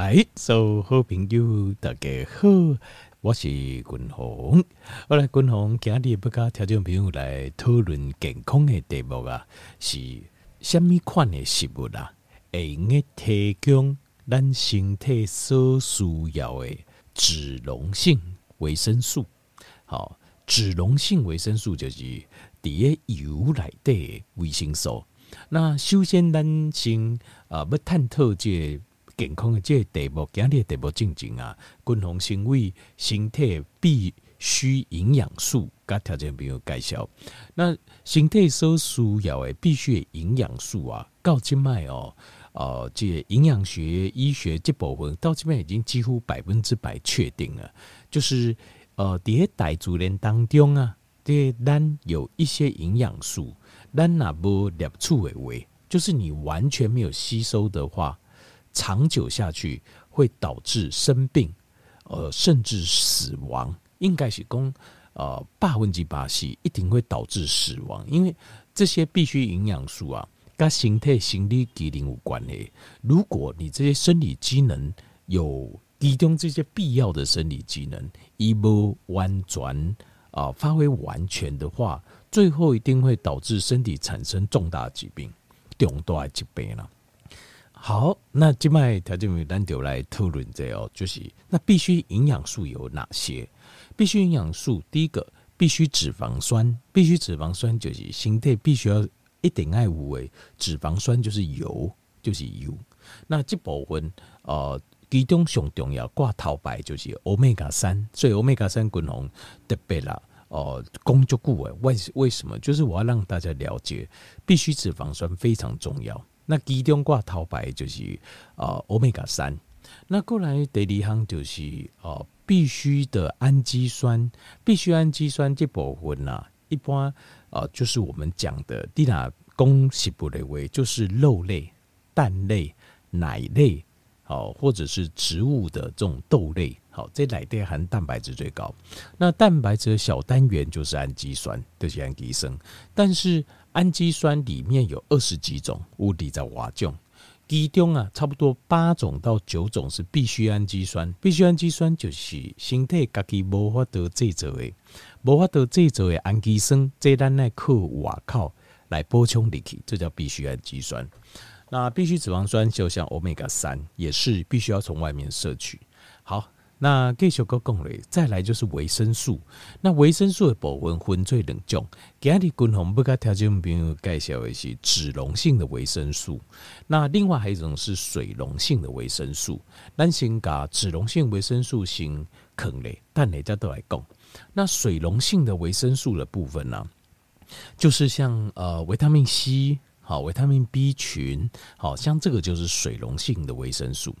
来，所有好朋友大家好，我是君鸿。我来君鸿今日要跟听众朋友来讨论健康的题目啊，是什么款的食物啊？会用提供咱身体所需要的脂溶性维生素。好，脂溶性维生素就是伫个油内底维生素。那首先，咱先啊要探讨这。健康的这个题目，今日的题目进前啊，均衡行为身体必需营养素，甲条件朋友介绍。那身体所需要的必须的营养素啊，到即卖哦，呃，这营养学、医学这部分到即卖已经几乎百分之百确定了，就是呃，伫个大自然当中啊，这咱有一些营养素，咱若无摄取的话，就是你完全没有吸收的话。长久下去会导致生病，呃，甚至死亡。应该是讲，呃，八分之八十一定会导致死亡，因为这些必需营养素啊，跟身体生理机能有关系。如果你这些生理机能有其中这些必要的生理机能，一不完全啊发挥完全的话，最后一定会导致身体产生重大疾病，重大疾病了。好，那今麦条件单就来讨论这哦，就是那必须营养素有哪些？必须营养素，第一个必须脂肪酸，必须脂肪酸就是身体必须要一定爱五维脂肪酸就是油，就是油。那这部分呃，其中上重要挂头牌就是欧米伽三，所以欧米伽三均衡特别啦，哦，工作顾问为为什么？就是我要让大家了解，必须脂肪酸非常重要。那其中挂头牌就是呃欧米伽三，那过来第二项就是呃必须的氨基酸，必须氨基酸这部分呢，一般呃就是我们讲的哪公食不类为，就是肉类、蛋类、奶类，好或者是植物的这种豆类，好这奶类含蛋白质最高，那蛋白质的小单元就是氨基酸，就是氨基酸，但是。氨基酸里面有二十几种，物理在瓦种，其中啊，差不多八种到九种是必需氨基酸。必需氨基酸就是身体自己无法得制造的，无法得制造的氨基酸，这咱来靠外口来补充进去，这叫必需氨基酸。那必需脂肪酸就像欧米伽三，也是必须要从外面摄取。好。那继续搁讲咧，再来就是维生素。那维生素的部分分最两种，今日均衡不甲听众朋友介绍的是脂溶性的维生素。那另外还有一种是水溶性的维生素。咱先甲脂溶性维生素先坑咧，但大家都来讲。那水溶性的维生素的部分呢，就是像呃维他命 C。好，维他命 B 群，好像这个就是水溶性的维生素。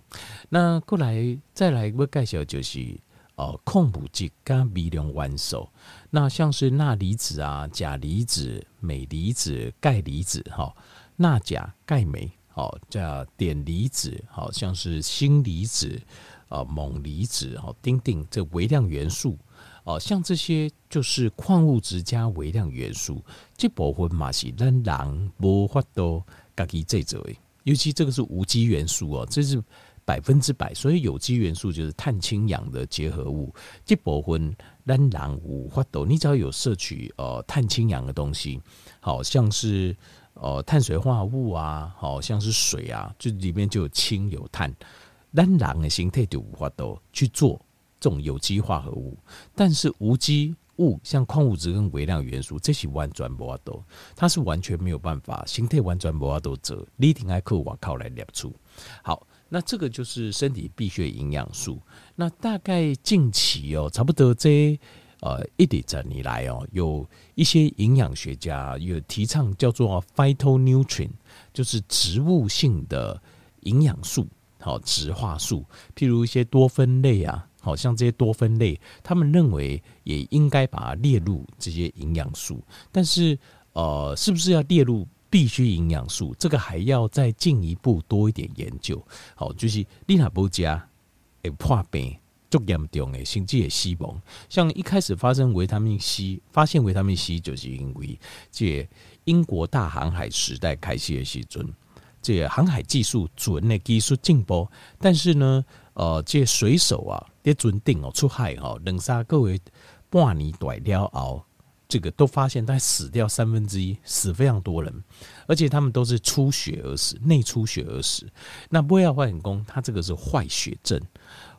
那过来再来一个介绍，就是呃，矿物质跟微量元素。那像是钠离子啊、钾离子、镁离子、钙离子，哈，钠、钾、钙、镁，好，叫碘离子，好像是锌离子、啊锰离子，好，丁丁这微量元素。哦，像这些就是矿物质加微量元素，这部分嘛是咱人无法度家己制造的。尤其这个是无机元素哦，这是百分之百。所以有机元素就是碳氢氧的结合物，这部分咱人无法度。你只要有摄取呃碳氢氧的东西，好像是呃碳水化合物啊，好像是水啊，就里面就有氢有碳，咱人的形态就无法度去做。这种有机化合物，但是无机物像矿物质跟微量元素，这些完全无法度，它是完全没有办法，形态完全无法度做，你一定要靠外靠来摄取。好，那这个就是身体必需的营养素。那大概近期哦，差不多这呃一点整以来哦，有一些营养学家有提倡叫做 phytonutrient，就是植物性的营养素，好，植化素，譬如一些多酚类啊。好像这些多酚类，他们认为也应该把它列入这些营养素，但是呃，是不是要列入必需营养素？这个还要再进一步多一点研究。好，就是你若不加，会破病，足严重的，甚至也死亡。像一开始发生维他命 C，发现维他命 C 就是因为这英国大航海时代开始的时阵，这航海技术准的技术进步，但是呢，呃，这水手啊，在船顶哦出海哈，两三个月半年短了熬，这个都发现他死掉三分之一，死非常多人，而且他们都是出血而死，内出血而死。那不要化工，他这个是坏血症。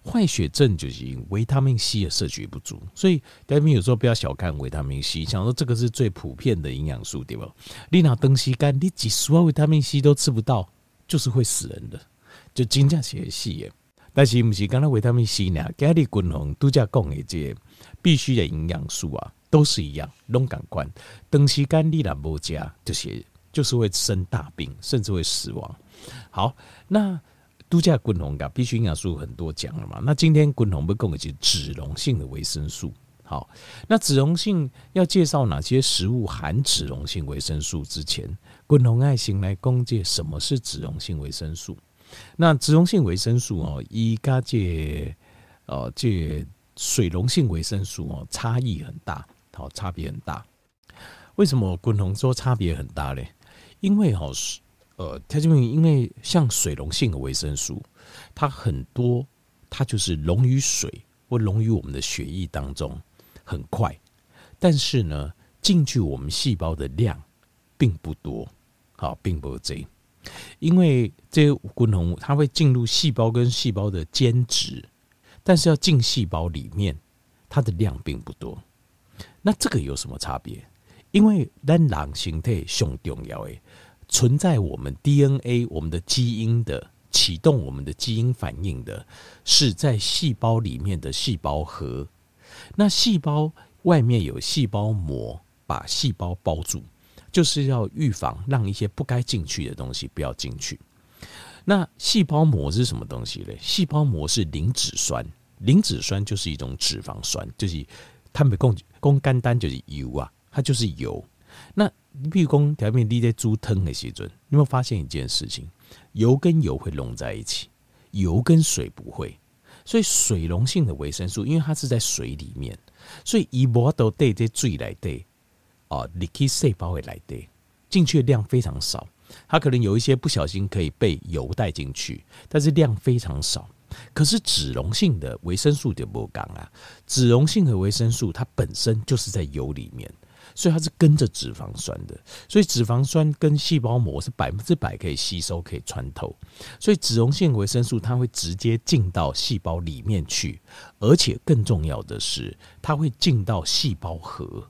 坏血症就是因维他命 C 的摄取不足，所以大家有时候不要小看维他命 C，想说这个是最普遍的营养素，对吧？你拿东西干，你几十万维他命 C 都吃不到，就是会死人的，就真正是死耶。但是毋是刚才维他命 C 呢？跟你滚红度假讲的这些必须的营养素啊，都是一样，拢感官东西干你若无加，就是就是会生大病，甚至会死亡。好，那。度假滚红噶，必须营养素很多讲了嘛。那今天滚红不讲的是脂溶性的维生素。好，那脂溶性要介绍哪些食物含脂溶性维生素之前，滚红爱心来讲解什么是脂溶性维生素。那脂溶性维生素哦，一加这哦，这水溶性维生素哦，差异很大，好，差别很大。为什么滚红说差别很大呢？因为哦。呃，它这边因为像水溶性的维生素，它很多，它就是溶于水或溶于我们的血液当中很快，但是呢，进去我们细胞的量并不多，好，并不这，因为这些滚红它会进入细胞跟细胞的间质，但是要进细胞里面，它的量并不多。那这个有什么差别？因为咱人形态上重要诶。存在我们 DNA，我们的基因的启动，我们的基因反应的是在细胞里面的细胞核。那细胞外面有细胞膜把细胞包住，就是要预防让一些不该进去的东西不要进去。那细胞膜是什么东西呢？细胞膜是磷脂酸，磷脂酸就是一种脂肪酸，就是它们供供肝单就是油啊，它就是油。那你比如讲，条面你在猪汤的时阵，你有没有发现一件事情？油跟油会融在一起，油跟水不会。所以水溶性的维生素，因为它是在水里面，所以一波都带在水来带哦，你可以细胞会来的进去的量非常少。它可能有一些不小心可以被油带进去，但是量非常少。可是脂溶性的维生素就不讲啊，脂溶性的维生素它本身就是在油里面。所以它是跟着脂肪酸的，所以脂肪酸跟细胞膜是百分之百可以吸收、可以穿透。所以脂溶性维生素它会直接进到细胞里面去，而且更重要的是，它会进到细胞核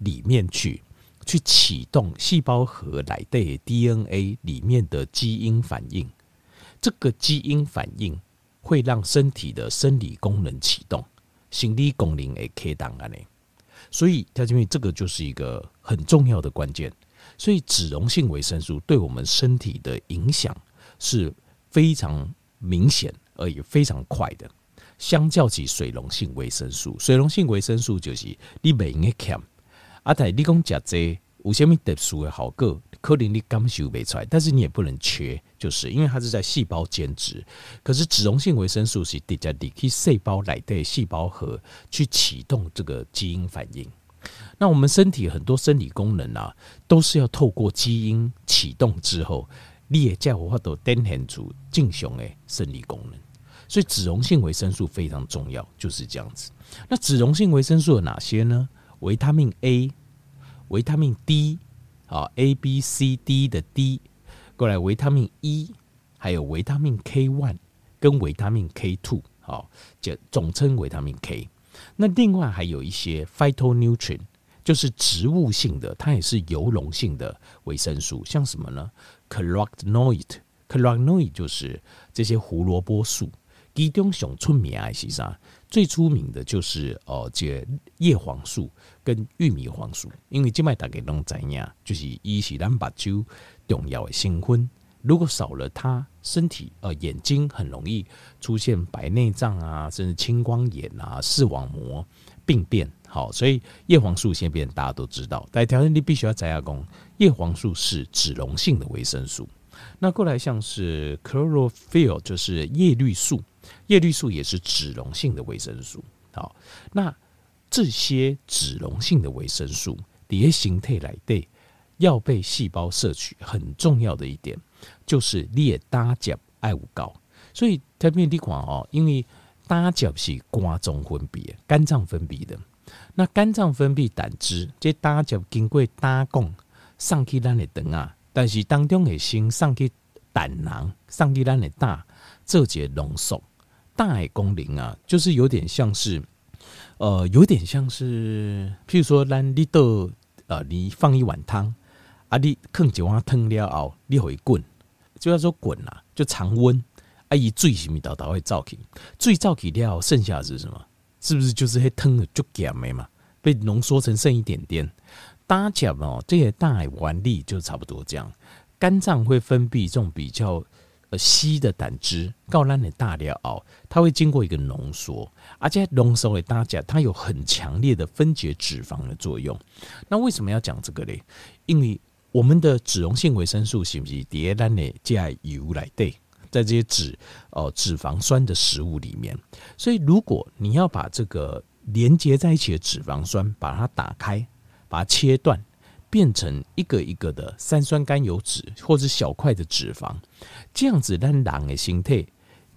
里面去，去启动细胞核来对 DNA 里面的基因反应。这个基因反应会让身体的生理功能启动，心理功能也开动啊呢。所以，在这边这个就是一个很重要的关键。所以，脂溶性维生素对我们身体的影响是非常明显而且非常快的。相较起水溶性维生素，水溶性维生素就是你袂用欠，啊，但你讲食这有啥物特殊的好个，可能你感受不出来，但是你也不能缺，就是因为它是在细胞间质。可是脂溶性维生素是直接离开细胞来对细胞核去启动这个基因反应。那我们身体很多生理功能啊，都是要透过基因启动之后，你也才有法度展现出正常的生理功能。所以脂溶性维生素非常重要，就是这样子。那脂溶性维生素有哪些呢？维他命 A、维他命 D。啊，A、B、C、D 的 D 过来，维他命 E，还有维他命 K one 跟维他命 K two，好，就总称维他命 K。那另外还有一些 phytonutrient，就是植物性的，它也是油溶性的维生素，像什么呢？carotenoid，carotenoid 就是这些胡萝卜素。其中上出名的是啥？最出名的就是哦，这叶黄素跟玉米黄素，因为这卖大家拢知影，就是伊是咱目睭重要的成分。如果少了它，身体呃眼睛很容易出现白内障啊，甚至青光眼啊、视网膜病变。好，所以叶黄素先变大家都知道，但条件你必须要知下讲，叶黄素是脂溶性的维生素。那过来像是 chlorophyll，就是叶绿素。叶绿素也是脂溶性的维生素，好，那这些脂溶性的维生素，底下形态来对，要被细胞摄取，很重要的一点就是你的胆汁爱有够。所以特别你看哦，因为胆汁是肝脏分泌、肝脏分泌的。那肝脏分泌胆汁，这胆汁经过胆管送去咱的肠啊，但是当中会先送去胆囊，送去咱的胆做些浓缩。胆的功能啊，就是有点像是，呃，有点像是，譬如说咱你到呃，你放一碗汤啊，你放一碗汤了后，你会滚，就叫做滚啊，就常温啊，伊水什么导导会造起，水造起了，剩下是什么？是不是就是黑汤的就咸没嘛？被浓缩成剩一点点，大家哦，这些大原理就差不多这样。肝脏会分泌这种比较呃稀的胆汁，告烂的大料哦，它会经过一个浓缩，而且浓缩的大家它有很强烈的分解脂肪的作用。那为什么要讲这个嘞？因为我们的脂溶性维生素是不是叠烂的加油来对？在这些脂哦脂肪酸的食物里面，所以如果你要把这个连接在一起的脂肪酸把它打开，把它切断，变成一个一个的三酸甘油脂或者小块的脂肪，这样子让人的身体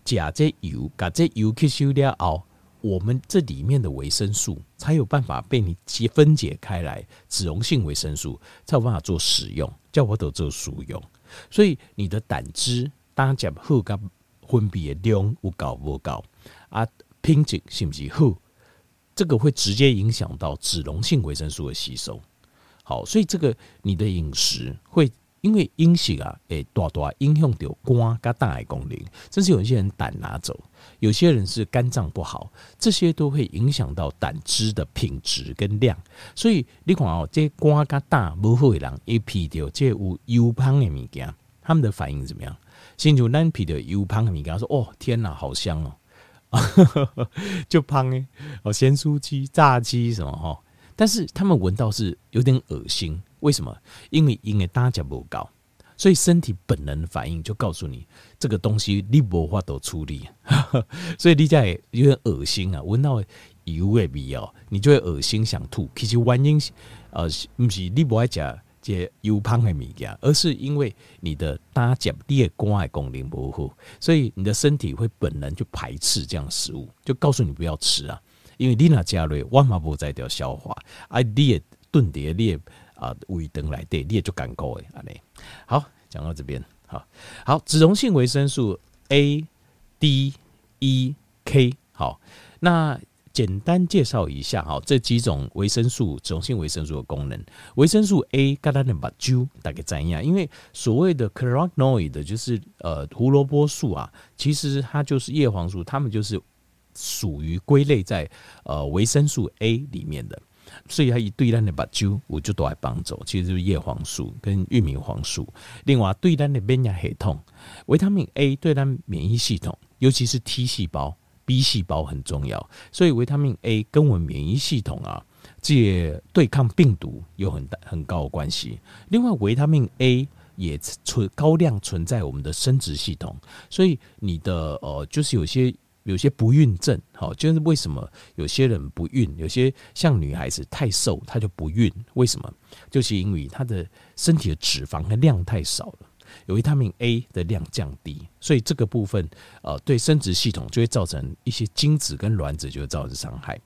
加这油，把这油吸收了后，我们这里面的维生素才有办法被你解分解开来，脂溶性维生素才有办法做使用，叫我都做使用，所以你的胆汁。胆汁好甲分泌的量有够无够啊？品质是不是好？这个会直接影响到脂溶性维生素的吸收。好，所以这个你的饮食会因为饮食啊，诶，大大影响到肝跟胆的功能。甚至有一些人胆拿走，有些人是肝脏不好，这些都会影响到胆汁的品质跟量。所以你看哦，这肝跟胆不好的人，一皮掉这有油胖的物件，他们的反应怎么样？先就难皮的油胖的米，跟他说：“哦，天哪，好香哦！” 就胖诶，哦，咸酥鸡、炸鸡什么哈，但是他们闻到是有点恶心。为什么？因为因为大家不高，所以身体本能反应就告诉你，这个东西你无法度处理，所以你家也有点恶心啊。闻到油的味哦，你就会恶心想吐。其实原因呃，不是你不爱吃。这油胖的物件，而是因为你的胆汁裂肝的功能不好，所以你的身体会本能就排斥这样食物，就告诉你不要吃啊。因为你那加瑞万马不在掉消化，啊，你也炖碟裂啊胃肠来对，你也就干够诶。安尼好，讲到这边，好好脂溶性维生素 A、D、E、K，好那。简单介绍一下哈，这几种维生素，脂溶性维生素的功能。维生素 A，跟它的把灸大概怎样？因为所谓的 carotenoid 就是呃胡萝卜素啊，其实它就是叶黄素，它们就是属于归类在呃维生素 A 里面的。所以它一对单的把灸，我就都来帮走，其实就是叶黄素跟玉米黄素。另外对单的免疫系统，维他命 A 对单免疫系统，尤其是 T 细胞。B 细胞很重要，所以维他命 A 跟我们免疫系统啊，这对抗病毒有很大很高的关系。另外，维他命 A 也存高量存在我们的生殖系统，所以你的呃，就是有些有些不孕症，好，就是为什么有些人不孕，有些像女孩子太瘦，她就不孕，为什么？就是因为她的身体的脂肪的量太少了。有维他命 A 的量降低，所以这个部分呃对生殖系统就会造成一些精子跟卵子就会造成伤害。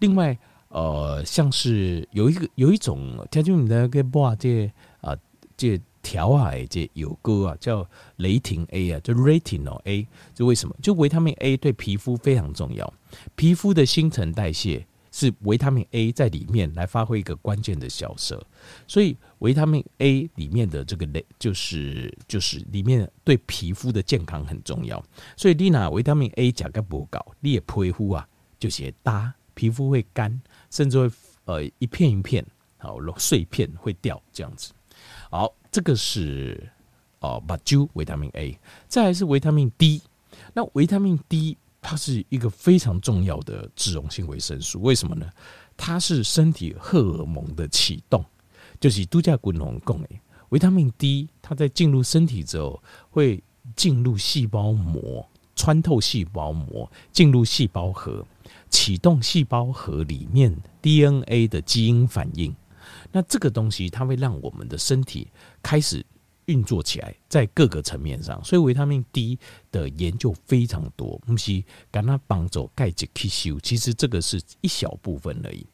另外呃像是有一个有一种，听说你的个把这啊这调啊这有歌啊叫雷霆 A 啊，就 Retinol A，就为什么？就维他命 A 对皮肤非常重要，皮肤的新陈代谢。是维他命 A 在里面来发挥一个关键的角色，所以维他命 A 里面的这个雷就是就是里面对皮肤的健康很重要。所以丽娜维他命 A 价格不高，你的皮肤啊就写搭，皮肤会干，甚至会呃一片一片好碎片会掉这样子。好，这个是哦，把灸维他命 A，再来是维他命 D，那维他命 D。它是一个非常重要的脂溶性维生素，为什么呢？它是身体荷尔蒙的启动，就是度假滚龙供诶。维他命 D，它在进入身体之后，会进入细胞膜，穿透细胞膜，进入细胞核，启动细胞核里面 DNA 的基因反应。那这个东西它会让我们的身体开始运作起来，在各个层面上。所以维他命 D 的研究非常多，不是跟它帮助钙质吸收，其实这个是一小部分而已。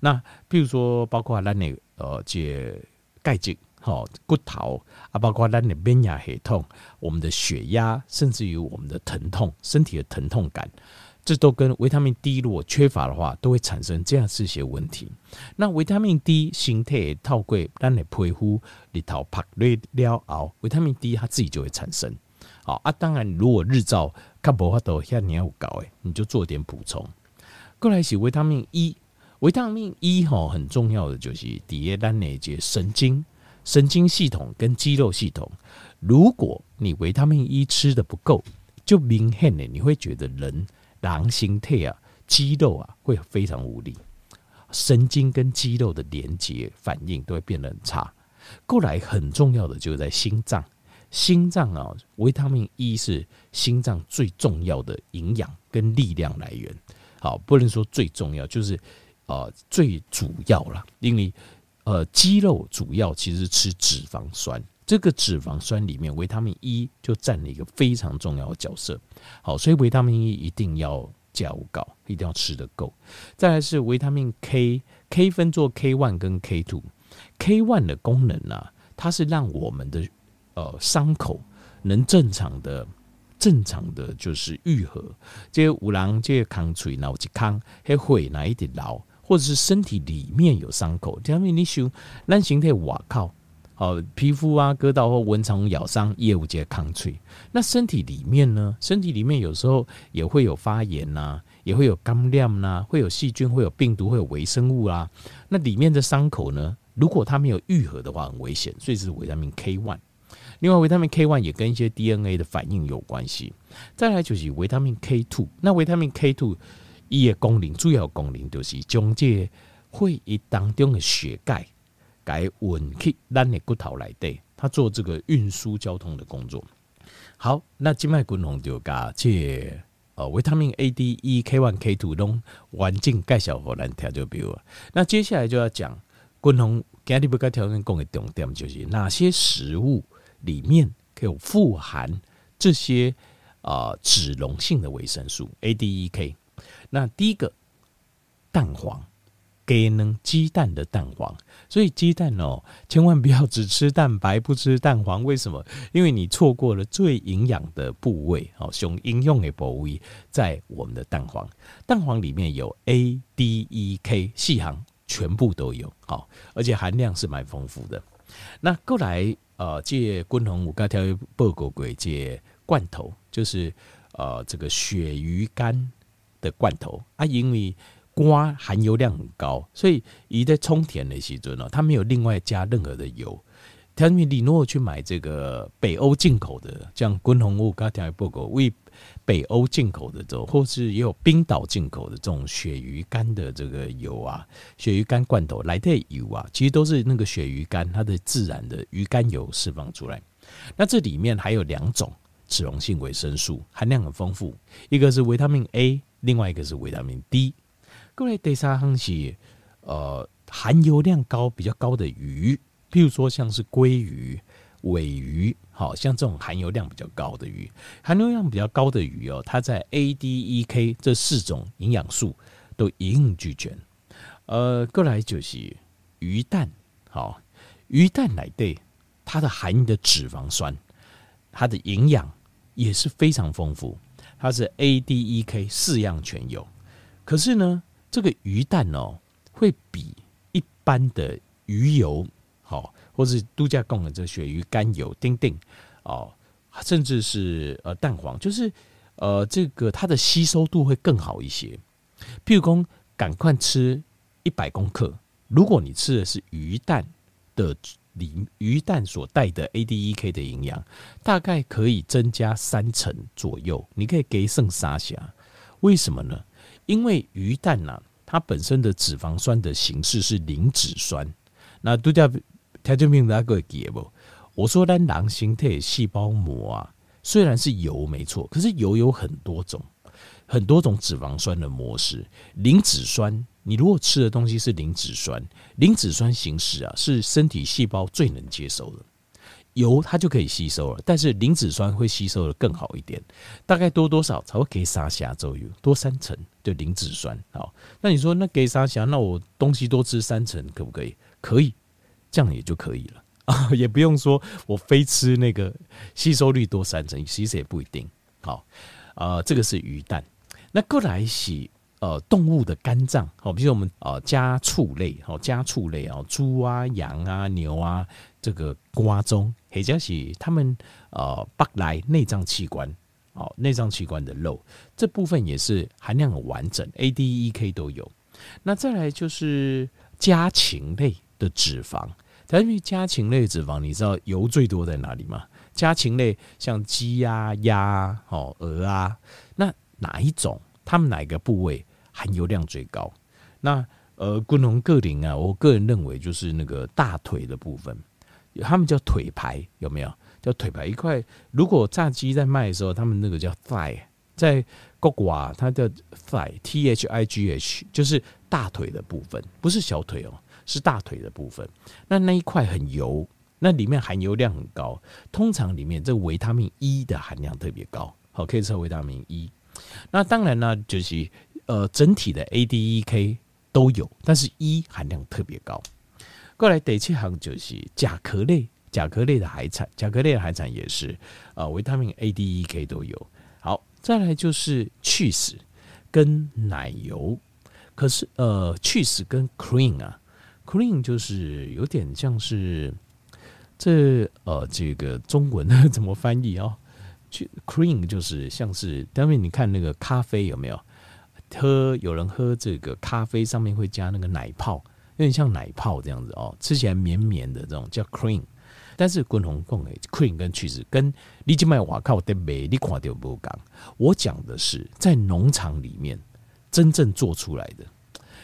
那比如说，包括咱的呃，这钙质。好，骨头啊，包括咱的免疫系统，我们的血压，甚至于我们的疼痛，身体的疼痛感，这都跟维他命 D 如果缺乏的话，都会产生这样这些问题。那维他命 D 形态透过咱的皮肤里头拍累了后，维他命 D 它自己就会产生。好啊，当然如果日照看无法度像你要搞诶，你就做点补充。过来是维他命 E，维他命 E 哈很重要的就是底下咱那些神经。神经系统跟肌肉系统，如果你维他命 E 吃的不够，就明显的你会觉得人狼心态啊，肌肉啊会非常无力，神经跟肌肉的连接反应都会变得很差。过来很重要的就是在心脏，心脏啊，维他命 E 是心脏最重要的营养跟力量来源。好，不能说最重要，就是呃最主要了，因为。呃，肌肉主要其实吃脂肪酸，这个脂肪酸里面维他命 E 就占了一个非常重要的角色。好，所以维他命 E 一定要加高，一定要吃得够。再来是维他命 K，K 分作 K one 跟 K two。K one 的功能呢、它是让我们的呃伤口能正常的、正常的就是愈合。这五郎，这康脆，脑子康，还会哪一点老？或者是身体里面有伤口，这样你想，咱形态瓦靠，好皮肤啊，割到或蚊虫咬伤，也有些抗脆。那身体里面呢？身体里面有时候也会有发炎呐、啊，也会有感染呐，会有细菌，会有病毒，会有微生物啊。那里面的伤口呢，如果它没有愈合的话，很危险。所以是维他命 K one。另外，维他命 K one 也跟一些 DNA 的反应有关系。再来就是维他命 K two。那维他命 K two。一的功能主要功能就是将这血液当中的血钙改稳去咱的骨头来底，它做这个运输交通的工作。好，那今麦君宏就把这呃维他命 A、D、E、K one、K two 拢完整介绍给咱听就比如。那接下来就要讲君宏今日要跟条件讲的重点，就是哪些食物里面可以富含这些啊、呃、脂溶性的维生素 A、D、E、K。那第一个蛋黄，给鸡蛋的蛋黄，所以鸡蛋哦，千万不要只吃蛋白不吃蛋黄。为什么？因为你错过了最营养的部位哦，熊应用的部位在我们的蛋黄。蛋黄里面有 A、D、E、K 细行，全部都有好，而且含量是蛮丰富的。那过来呃，借君宏我刚才报告过，借罐头就是呃这个鳕鱼干。的罐头啊，因为瓜含油量很高，所以一在充填的时阵呢，它没有另外加任何的油。他们你如果去买这个北欧进口的，像君宏我刚才报告为北欧进口的这种，或是也有冰岛进口的这种鳕鱼干的这个油啊，鳕鱼干罐头来的油啊，其实都是那个鳕鱼干它的自然的鱼肝油释放出来。那这里面还有两种脂溶性维生素，含量很丰富，一个是维他命 A。另外一个是维他命 D，各位第三行是呃含油量高比较高的鱼，譬如说像是鲑鱼、尾鱼，好像这种含油量比较高的鱼，含油量比较高的鱼哦，它在 A、D、E、K 这四种营养素都一应俱全。呃，过来就是鱼蛋，好，鱼蛋奶对它的含的脂肪酸，它的营养也是非常丰富。它是 A、D、E、K 四样全有，可是呢，这个鱼蛋哦，会比一般的鱼油好，或是度假供的这鳕鱼肝油、丁丁哦，甚至是呃蛋黄，就是呃这个它的吸收度会更好一些。譬如说，赶快吃一百公克，如果你吃的是鱼蛋的。里鱼蛋所带的 A、D、E、K 的营养，大概可以增加三成左右。你可以给剩沙虾，为什么呢？因为鱼蛋呐、它本身的脂肪酸的形式是磷脂酸。那度假条件病那个给不？我说咱人形态细胞膜啊，虽然是油没错，可是油有很多种，很多种脂肪酸的模式。磷脂酸你如果吃的东西是磷脂酸，磷脂酸形式啊是身体细胞最能接受的。油它就可以吸收了，但是磷脂酸会吸收的更好一点，大概多多少才会可以杀下周油多三成就磷脂酸。好，那你说那给三下，那我东西多吃三成可不可以？可以，这样也就可以了啊，也不用说我非吃那个吸收率多三成，其实也不一定。好，呃，这个是鱼蛋。那过来洗呃动物的肝脏，好，比如我们呃家畜类，好家畜类啊，猪啊、羊啊、牛啊。这个瓜中，或者是他们呃北来内脏器官，哦内脏器官的肉，这部分也是含量很完整，A、D、E、K 都有。那再来就是家禽类的脂肪，但是家禽类的脂肪，你知道油最多在哪里吗？家禽类像鸡啊、鸭啊、哦鹅啊，那哪一种？它们哪个部位含油量最高？那呃，昆龙个林啊，我个人认为就是那个大腿的部分。他们叫腿排，有没有？叫腿排一块。如果炸鸡在卖的时候，他们那个叫 thigh，在国外它叫 thigh，t h i g h，就是大腿的部分，不是小腿哦，是大腿的部分。那那一块很油，那里面含油量很高，通常里面这维他命 E 的含量特别高，好，可以测维他命 E。那当然呢，就是呃整体的 A、D、E、K 都有，但是 E 含量特别高。过来第七行就是甲壳类，甲壳类的海产，甲壳类的海产也是啊，维他命 A、D、E、K 都有。好，再来就是 cheese 跟奶油，可是呃，cheese 跟 cream 啊，cream 就是有点像是这呃这个中文 怎么翻译哦去？cream 就是像是，当然你看那个咖啡有没有喝？有人喝这个咖啡上面会加那个奶泡。有点像奶泡这样子哦，吃起来绵绵的这种叫 cream，但是滚红贡诶 cream 跟 cheese 跟你去买瓦靠的美你看到不讲，我讲的是在农场里面真正做出来的，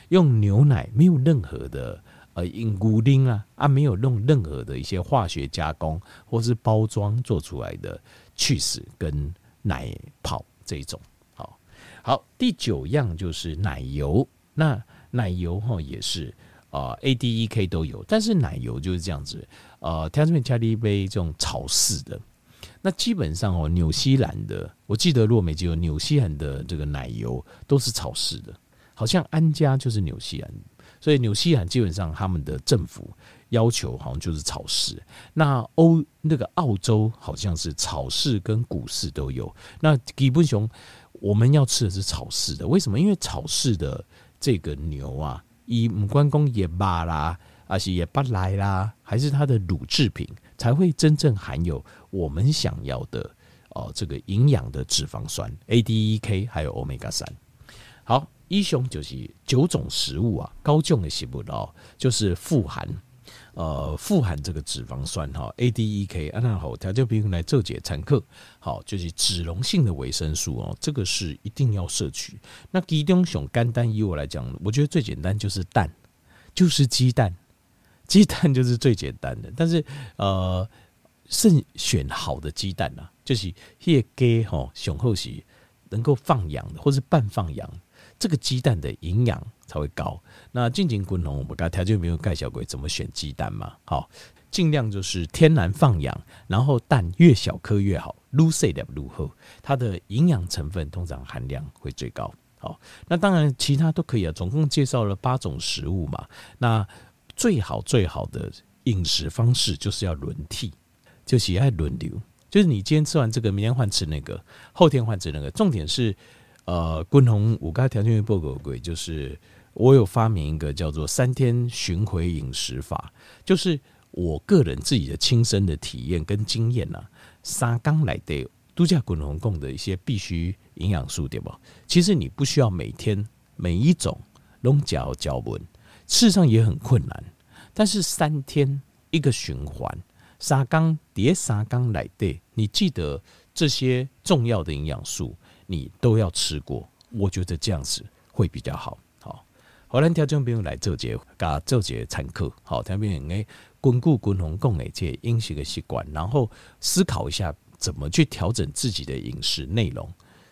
用牛奶没有任何的呃因古丁啊啊没有弄任何的一些化学加工或是包装做出来的 cheese 跟奶泡这一种。好，好，第九样就是奶油，那奶油哈也是。啊、呃、A、D、E、K 都有，但是奶油就是这样子。呃，它这边加了一杯这种草饲的，那基本上哦，纽西兰的，我记得如果没记错，纽西兰的这个奶油都是草饲的，好像安家就是纽西兰，所以纽西兰基本上他们的政府要求好像就是草饲。那欧那个澳洲好像是草饲跟谷饲都有。那吉布熊我们要吃的是草饲的，为什么？因为草饲的这个牛啊。以母关公也罢啦，还是也不来啦，还是它的乳制品才会真正含有我们想要的哦、这个营养的脂肪酸 A、D、E、K 还有 Omega 三。好，一雄就是九种食物啊，高种的食物哦，就是富含。呃，富含这个脂肪酸哈，A、D、E、K，啊，那好，条件比如来做解餐课，好，就是脂溶性的维生素哦，这个是一定要摄取。那其中熊肝单，以我来讲，我觉得最简单就是蛋，就是鸡蛋，鸡蛋就是最简单的。但是呃，慎选好的鸡蛋啊，就是叶鸡吼，雄厚是能够放养的，或是半放养，这个鸡蛋的营养才会高。那进前滚红，我们刚才条件没有介绍过怎么选鸡蛋嘛？好，尽量就是天然放养，然后蛋越小颗越好，越细的越好，它的营养成分通常含量会最高。好，那当然其他都可以啊。总共介绍了八种食物嘛。那最好最好的饮食方式就是要轮替，就喜爱轮流，就是你今天吃完这个，明天换吃那个，后天换吃那个。重点是。呃，滚红五加条件不够贵，就是我有发明一个叫做三天巡回饮食法，就是我个人自己的亲身的体验跟经验呐、啊，三缸来的度假滚红供的一些必须营养素，对吧？其实你不需要每天每一种拢嚼嚼文，事实上也很困难。但是三天一个循环，三缸叠三缸来对，你记得这些重要的营养素。你都要吃过，我觉得这样子会比较好。好，好，咱听众朋友来做节，加做节参考。好，听众朋友诶，巩固滚红共诶这饮食的习惯，然后思考一下怎么去调整自己的饮食内容，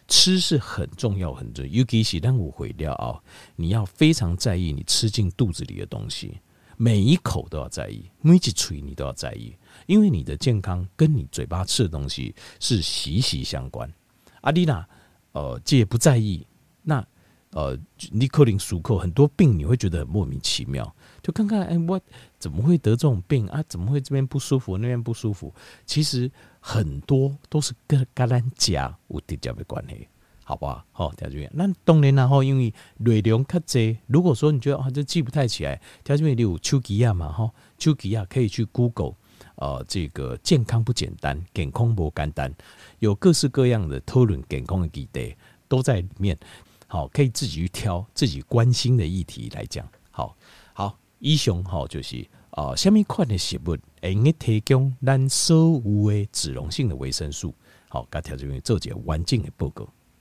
吃是很重要很重要，尤其是当我毁掉啊，你要非常在意你吃进肚子里的东西，每一口都要在意，每一锤你都要在意，因为你的健康跟你嘴巴吃的东西是息息相关。阿丽娜，呃，这也不在意，那呃，你可能漱口很多病，你会觉得很莫名其妙。就看看，哎、欸，我怎么会得这种病啊？怎么会这边不舒服，那边不舒服？其实很多都是跟跟咱家有直接的关系，好不好？好，条件员，那当然然后因为内容较济，如果说你觉得啊，这记不太起来，条件员你有手机啊嘛，哈，手机啊可以去 Google，呃，这个健康不简单，健康不简单，有各式各样的讨论健康的议题都在里面，好，可以自己去挑自己关心的议题来讲，好。以上吼就是啊，虾米款的食物会用提供咱所有的脂溶性的维生素，好，甲条这边做一个完整的报告。